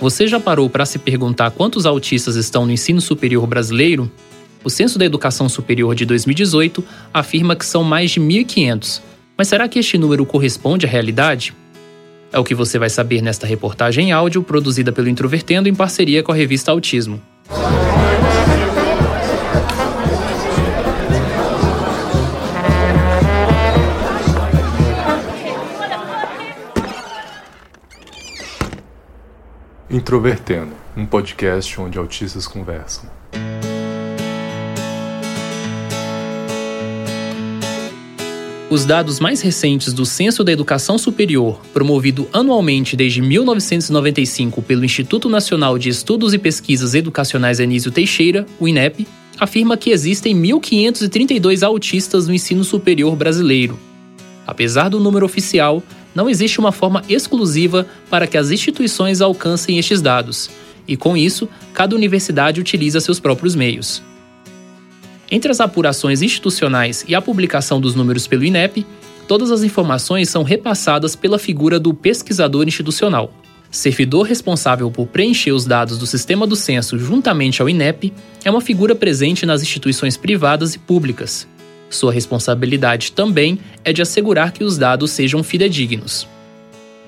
Você já parou para se perguntar quantos autistas estão no ensino superior brasileiro? O Censo da Educação Superior de 2018 afirma que são mais de 1.500. Mas será que este número corresponde à realidade? É o que você vai saber nesta reportagem em áudio produzida pelo Introvertendo em parceria com a revista Autismo. Introvertendo, um podcast onde autistas conversam. Os dados mais recentes do Censo da Educação Superior, promovido anualmente desde 1995 pelo Instituto Nacional de Estudos e Pesquisas Educacionais Anísio Teixeira, o INEP, afirma que existem 1.532 autistas no ensino superior brasileiro. Apesar do número oficial, não existe uma forma exclusiva para que as instituições alcancem estes dados, e com isso, cada universidade utiliza seus próprios meios. Entre as apurações institucionais e a publicação dos números pelo INEP, todas as informações são repassadas pela figura do pesquisador institucional. Servidor responsável por preencher os dados do sistema do censo juntamente ao INEP é uma figura presente nas instituições privadas e públicas. Sua responsabilidade também é de assegurar que os dados sejam fidedignos.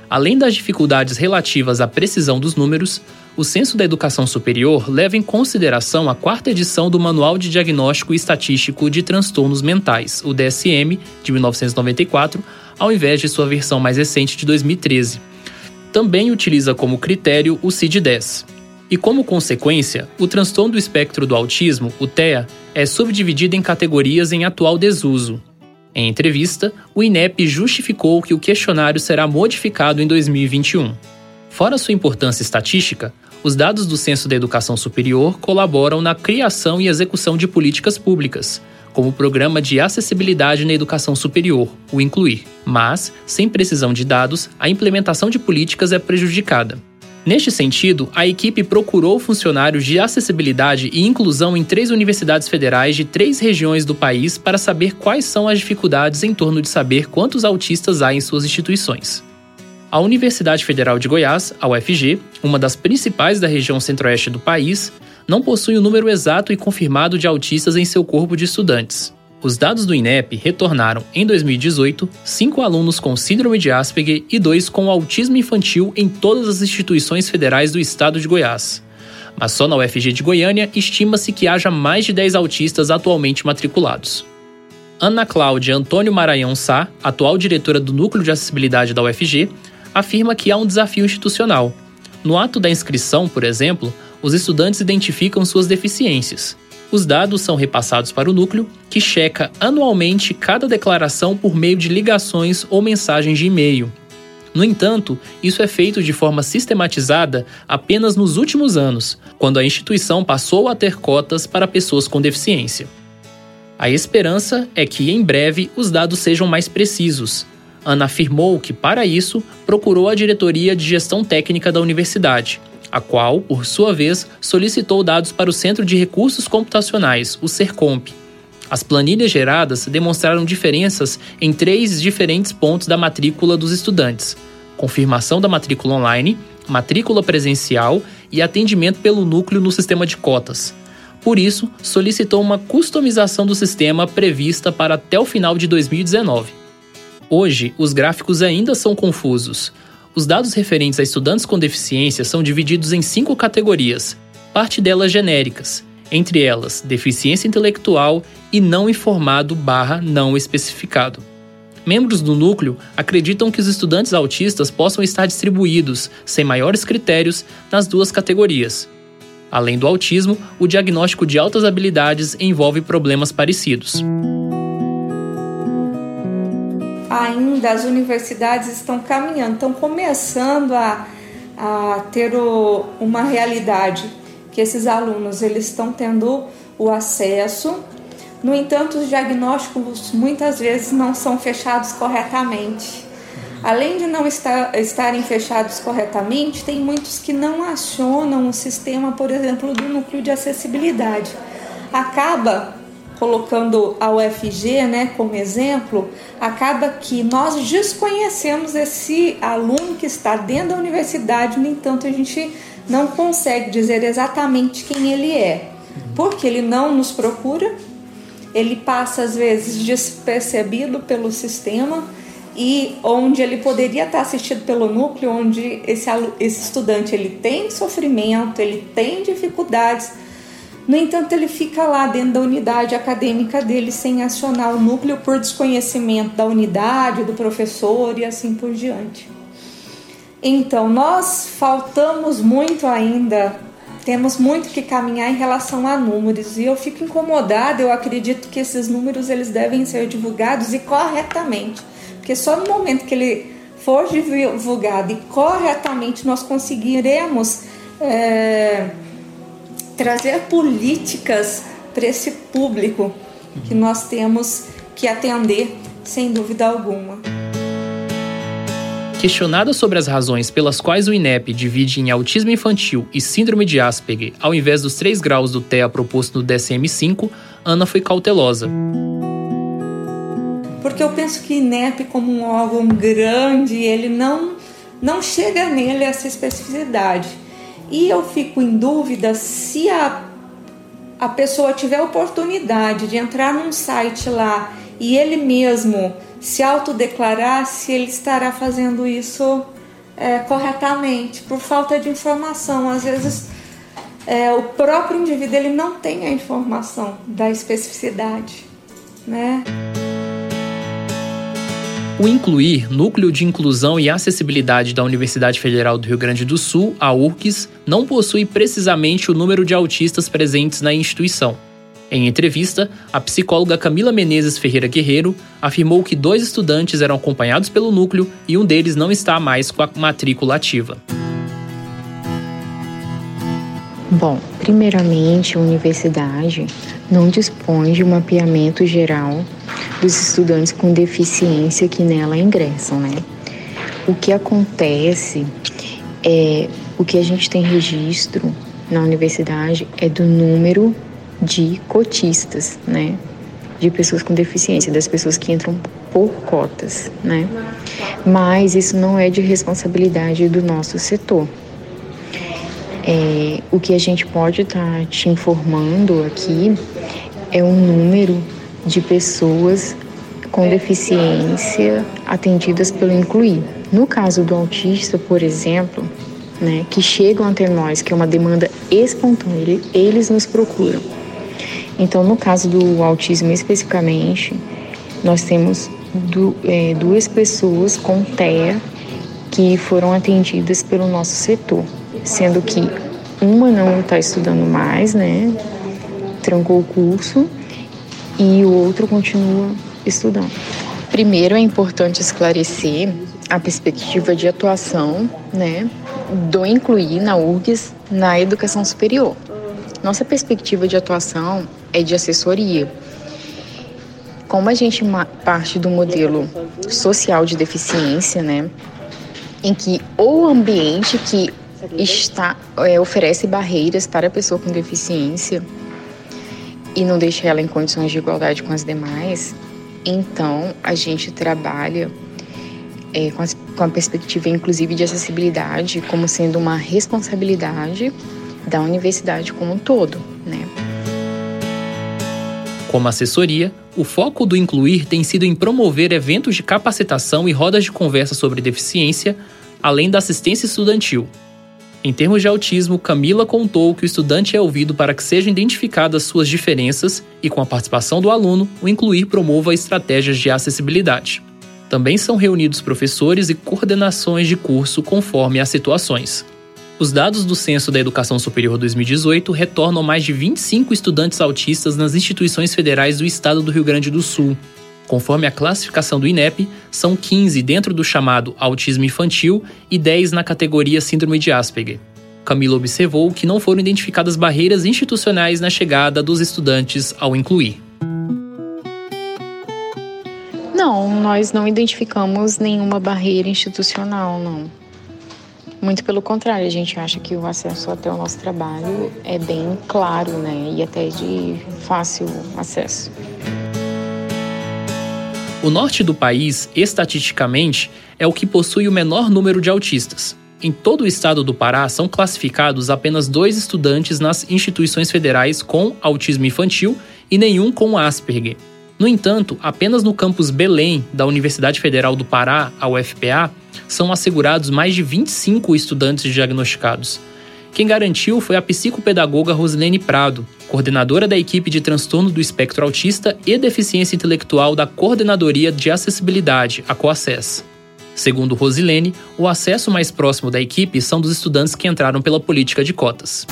Além das dificuldades relativas à precisão dos números, o Censo da Educação Superior leva em consideração a quarta edição do Manual de Diagnóstico e Estatístico de Transtornos Mentais, o DSM, de 1994, ao invés de sua versão mais recente de 2013. Também utiliza como critério o CID-10. E como consequência, o transtorno do espectro do autismo, o TEA, é subdividido em categorias em atual desuso. Em entrevista, o INEP justificou que o questionário será modificado em 2021. Fora sua importância estatística, os dados do Censo da Educação Superior colaboram na criação e execução de políticas públicas, como o Programa de Acessibilidade na Educação Superior, o Incluir. Mas, sem precisão de dados, a implementação de políticas é prejudicada. Neste sentido, a equipe procurou funcionários de acessibilidade e inclusão em três universidades federais de três regiões do país para saber quais são as dificuldades em torno de saber quantos autistas há em suas instituições. A Universidade Federal de Goiás, a UFG, uma das principais da região centro-oeste do país, não possui o número exato e confirmado de autistas em seu corpo de estudantes. Os dados do INEP retornaram, em 2018, cinco alunos com síndrome de Asperger e dois com autismo infantil em todas as instituições federais do estado de Goiás. Mas só na UFG de Goiânia estima-se que haja mais de 10 autistas atualmente matriculados. Ana Cláudia Antônio Maranhão Sá, atual diretora do Núcleo de Acessibilidade da UFG, afirma que há um desafio institucional. No ato da inscrição, por exemplo, os estudantes identificam suas deficiências. Os dados são repassados para o núcleo, que checa anualmente cada declaração por meio de ligações ou mensagens de e-mail. No entanto, isso é feito de forma sistematizada apenas nos últimos anos, quando a instituição passou a ter cotas para pessoas com deficiência. A esperança é que, em breve, os dados sejam mais precisos, Ana afirmou que, para isso, procurou a diretoria de gestão técnica da universidade, a qual, por sua vez, solicitou dados para o Centro de Recursos Computacionais, o CERCOMP. As planilhas geradas demonstraram diferenças em três diferentes pontos da matrícula dos estudantes: confirmação da matrícula online, matrícula presencial e atendimento pelo núcleo no sistema de cotas. Por isso, solicitou uma customização do sistema prevista para até o final de 2019. Hoje, os gráficos ainda são confusos. Os dados referentes a estudantes com deficiência são divididos em cinco categorias, parte delas genéricas, entre elas deficiência intelectual e não informado barra não especificado. Membros do núcleo acreditam que os estudantes autistas possam estar distribuídos, sem maiores critérios, nas duas categorias. Além do autismo, o diagnóstico de altas habilidades envolve problemas parecidos ainda as universidades estão caminhando, estão começando a, a ter o, uma realidade que esses alunos eles estão tendo o acesso. No entanto, os diagnósticos muitas vezes não são fechados corretamente. Além de não estar, estarem fechados corretamente, tem muitos que não acionam o sistema, por exemplo, do núcleo de acessibilidade. Acaba colocando a UFG né, como exemplo, acaba que nós desconhecemos esse aluno que está dentro da universidade, no entanto, a gente não consegue dizer exatamente quem ele é, porque ele não nos procura, ele passa às vezes despercebido pelo sistema e onde ele poderia estar assistido pelo núcleo, onde esse, esse estudante ele tem sofrimento, ele tem dificuldades, no entanto, ele fica lá dentro da unidade acadêmica dele sem acionar o núcleo por desconhecimento da unidade, do professor e assim por diante. Então, nós faltamos muito ainda, temos muito que caminhar em relação a números e eu fico incomodada, eu acredito que esses números eles devem ser divulgados e corretamente, porque só no momento que ele for divulgado e corretamente nós conseguiremos é, trazer políticas para esse público que nós temos que atender, sem dúvida alguma. Questionada sobre as razões pelas quais o INEP divide em autismo infantil e síndrome de Asperger, ao invés dos três graus do TEA proposto no DSM-5, Ana foi cautelosa. Porque eu penso que o INEP, como um órgão grande, ele não, não chega nele essa especificidade. E eu fico em dúvida se a, a pessoa tiver oportunidade de entrar num site lá e ele mesmo se autodeclarar, se ele estará fazendo isso é, corretamente, por falta de informação. Às vezes é, o próprio indivíduo ele não tem a informação da especificidade, né? O Incluir, Núcleo de Inclusão e Acessibilidade da Universidade Federal do Rio Grande do Sul, a URCS, não possui precisamente o número de autistas presentes na instituição. Em entrevista, a psicóloga Camila Menezes Ferreira Guerreiro afirmou que dois estudantes eram acompanhados pelo núcleo e um deles não está mais com a matrícula ativa. Bom, primeiramente, a universidade não dispõe de um mapeamento geral dos estudantes com deficiência que nela ingressam, né? O que acontece é o que a gente tem registro na universidade é do número de cotistas, né? De pessoas com deficiência, das pessoas que entram por cotas, né? Mas isso não é de responsabilidade do nosso setor. É, o que a gente pode estar tá te informando aqui é o número de pessoas com deficiência atendidas pelo Incluir. No caso do autista, por exemplo, né, que chegam até nós, que é uma demanda espontânea, eles nos procuram. Então, no caso do autismo especificamente, nós temos du é, duas pessoas com TEA que foram atendidas pelo nosso setor, sendo que uma não está estudando mais, né? Trancou o curso e o outro continua estudando. Primeiro é importante esclarecer a perspectiva de atuação, né, do incluir na URGS na educação superior. Nossa perspectiva de atuação é de assessoria. Como a gente parte do modelo social de deficiência, né, em que o ambiente que está é, oferece barreiras para a pessoa com deficiência e não deixa ela em condições de igualdade com as demais, então a gente trabalha é, com, as, com a perspectiva, inclusive, de acessibilidade como sendo uma responsabilidade da universidade como um todo, né? Como assessoria, o foco do Incluir tem sido em promover eventos de capacitação e rodas de conversa sobre deficiência, além da assistência estudantil, em termos de autismo, Camila contou que o estudante é ouvido para que sejam identificadas suas diferenças e, com a participação do aluno, o Incluir promova estratégias de acessibilidade. Também são reunidos professores e coordenações de curso conforme as situações. Os dados do Censo da Educação Superior 2018 retornam mais de 25 estudantes autistas nas instituições federais do estado do Rio Grande do Sul, Conforme a classificação do INEP, são 15 dentro do chamado autismo infantil e 10 na categoria síndrome de Asperger. Camila observou que não foram identificadas barreiras institucionais na chegada dos estudantes ao incluir. Não, nós não identificamos nenhuma barreira institucional, não. Muito pelo contrário, a gente acha que o acesso até o nosso trabalho é bem claro, né? E até de fácil acesso. O norte do país, estatisticamente, é o que possui o menor número de autistas. Em todo o estado do Pará são classificados apenas dois estudantes nas instituições federais com autismo infantil e nenhum com Asperger. No entanto, apenas no campus Belém da Universidade Federal do Pará, a UFPA, são assegurados mais de 25 estudantes diagnosticados. Quem garantiu foi a psicopedagoga Rosilene Prado, coordenadora da equipe de transtorno do espectro autista e deficiência intelectual da Coordenadoria de Acessibilidade, a COACES. Segundo Rosilene, o acesso mais próximo da equipe são dos estudantes que entraram pela política de cotas.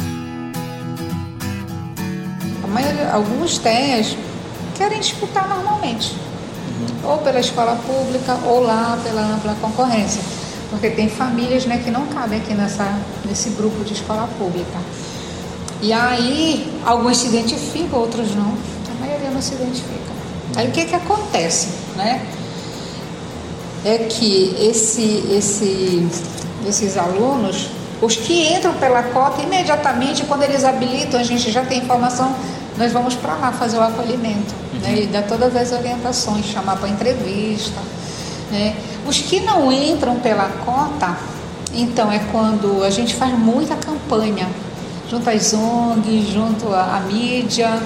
alguns TEAs querem disputar normalmente, ou pela escola pública ou lá pela ampla concorrência, porque tem famílias né, que não cabem aqui nessa, nesse grupo de escola pública. E aí, alguns se identificam, outros não, a maioria não se identifica. Aí o que, que acontece? Né? É que esse, esse, esses alunos, os que entram pela cota, imediatamente, quando eles habilitam, a gente já tem informação nós vamos para lá fazer o acolhimento uhum. né, e dar todas as orientações, chamar para entrevista. Né. Os que não entram pela cota, então é quando a gente faz muita campanha, junto às ONGs, junto à, mídia,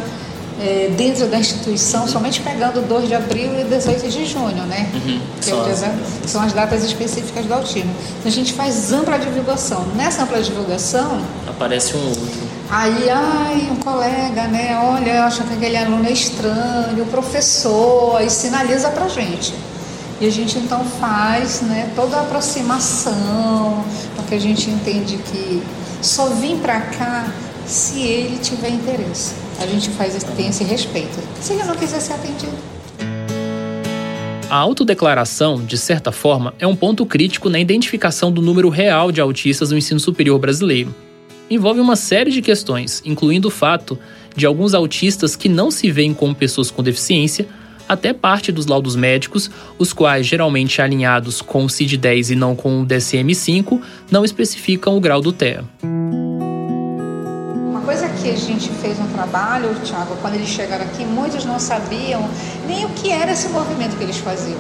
é, dentro da instituição, somente pegando 2 de abril e 18 de junho, né? Uhum. Que é as... são as datas específicas do autismo. Então a gente faz ampla divulgação. Nessa ampla divulgação. Aparece um outro. Aí, ai, um colega, né? Olha, eu acho que aquele aluno é estranho, o professor, aí sinaliza pra gente. E a gente então faz né, toda a aproximação, porque a gente entende que só vim para cá se ele tiver interesse. A gente faz, tem esse respeito. Se ele não quiser ser atendido. A autodeclaração, de certa forma, é um ponto crítico na identificação do número real de autistas no ensino superior brasileiro envolve uma série de questões, incluindo o fato de alguns autistas que não se veem como pessoas com deficiência, até parte dos laudos médicos, os quais geralmente alinhados com o CID-10 e não com o DSM-5, não especificam o grau do TEA. Uma coisa que a gente fez um trabalho, Thiago, quando eles chegaram aqui, muitos não sabiam nem o que era esse movimento que eles faziam.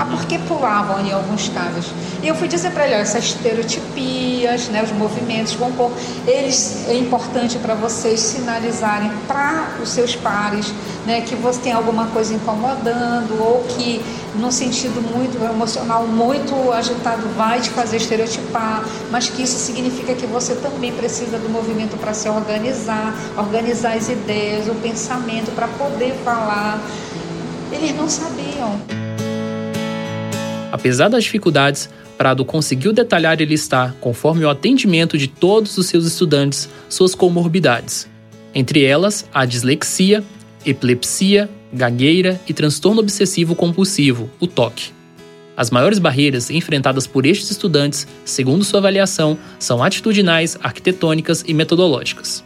Ah, por que pulavam em alguns casos? E eu fui dizer para ele, essas estereotipias, né, os movimentos vão pôr, eles é importante para vocês sinalizarem para os seus pares, né, que você tem alguma coisa incomodando ou que num sentido muito emocional, muito agitado, vai te fazer estereotipar, mas que isso significa que você também precisa do movimento para se organizar, organizar as ideias, o pensamento para poder falar. Eles não sabiam. Apesar das dificuldades, Prado conseguiu detalhar e listar, conforme o atendimento de todos os seus estudantes, suas comorbidades. Entre elas, a dislexia, epilepsia, gagueira e transtorno obsessivo compulsivo, o TOC. As maiores barreiras enfrentadas por estes estudantes, segundo sua avaliação, são atitudinais, arquitetônicas e metodológicas.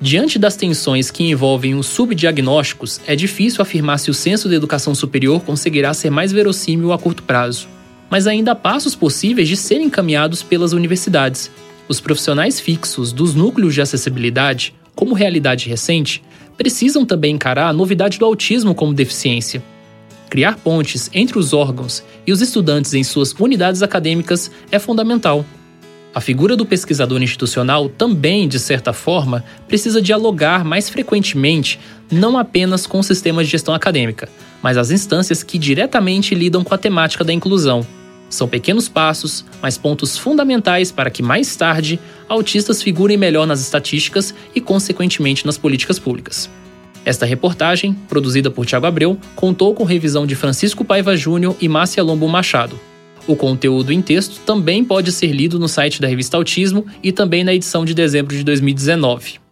Diante das tensões que envolvem os subdiagnósticos, é difícil afirmar se o censo de educação superior conseguirá ser mais verossímil a curto prazo. Mas ainda há passos possíveis de serem encaminhados pelas universidades. Os profissionais fixos dos núcleos de acessibilidade, como realidade recente, precisam também encarar a novidade do autismo como deficiência. Criar pontes entre os órgãos e os estudantes em suas unidades acadêmicas é fundamental. A figura do pesquisador institucional também, de certa forma, precisa dialogar mais frequentemente não apenas com o sistema de gestão acadêmica, mas as instâncias que diretamente lidam com a temática da inclusão. São pequenos passos, mas pontos fundamentais para que mais tarde autistas figurem melhor nas estatísticas e, consequentemente, nas políticas públicas. Esta reportagem, produzida por Tiago Abreu, contou com revisão de Francisco Paiva Júnior e Márcia Lombo Machado. O conteúdo em texto também pode ser lido no site da revista Autismo e também na edição de dezembro de 2019.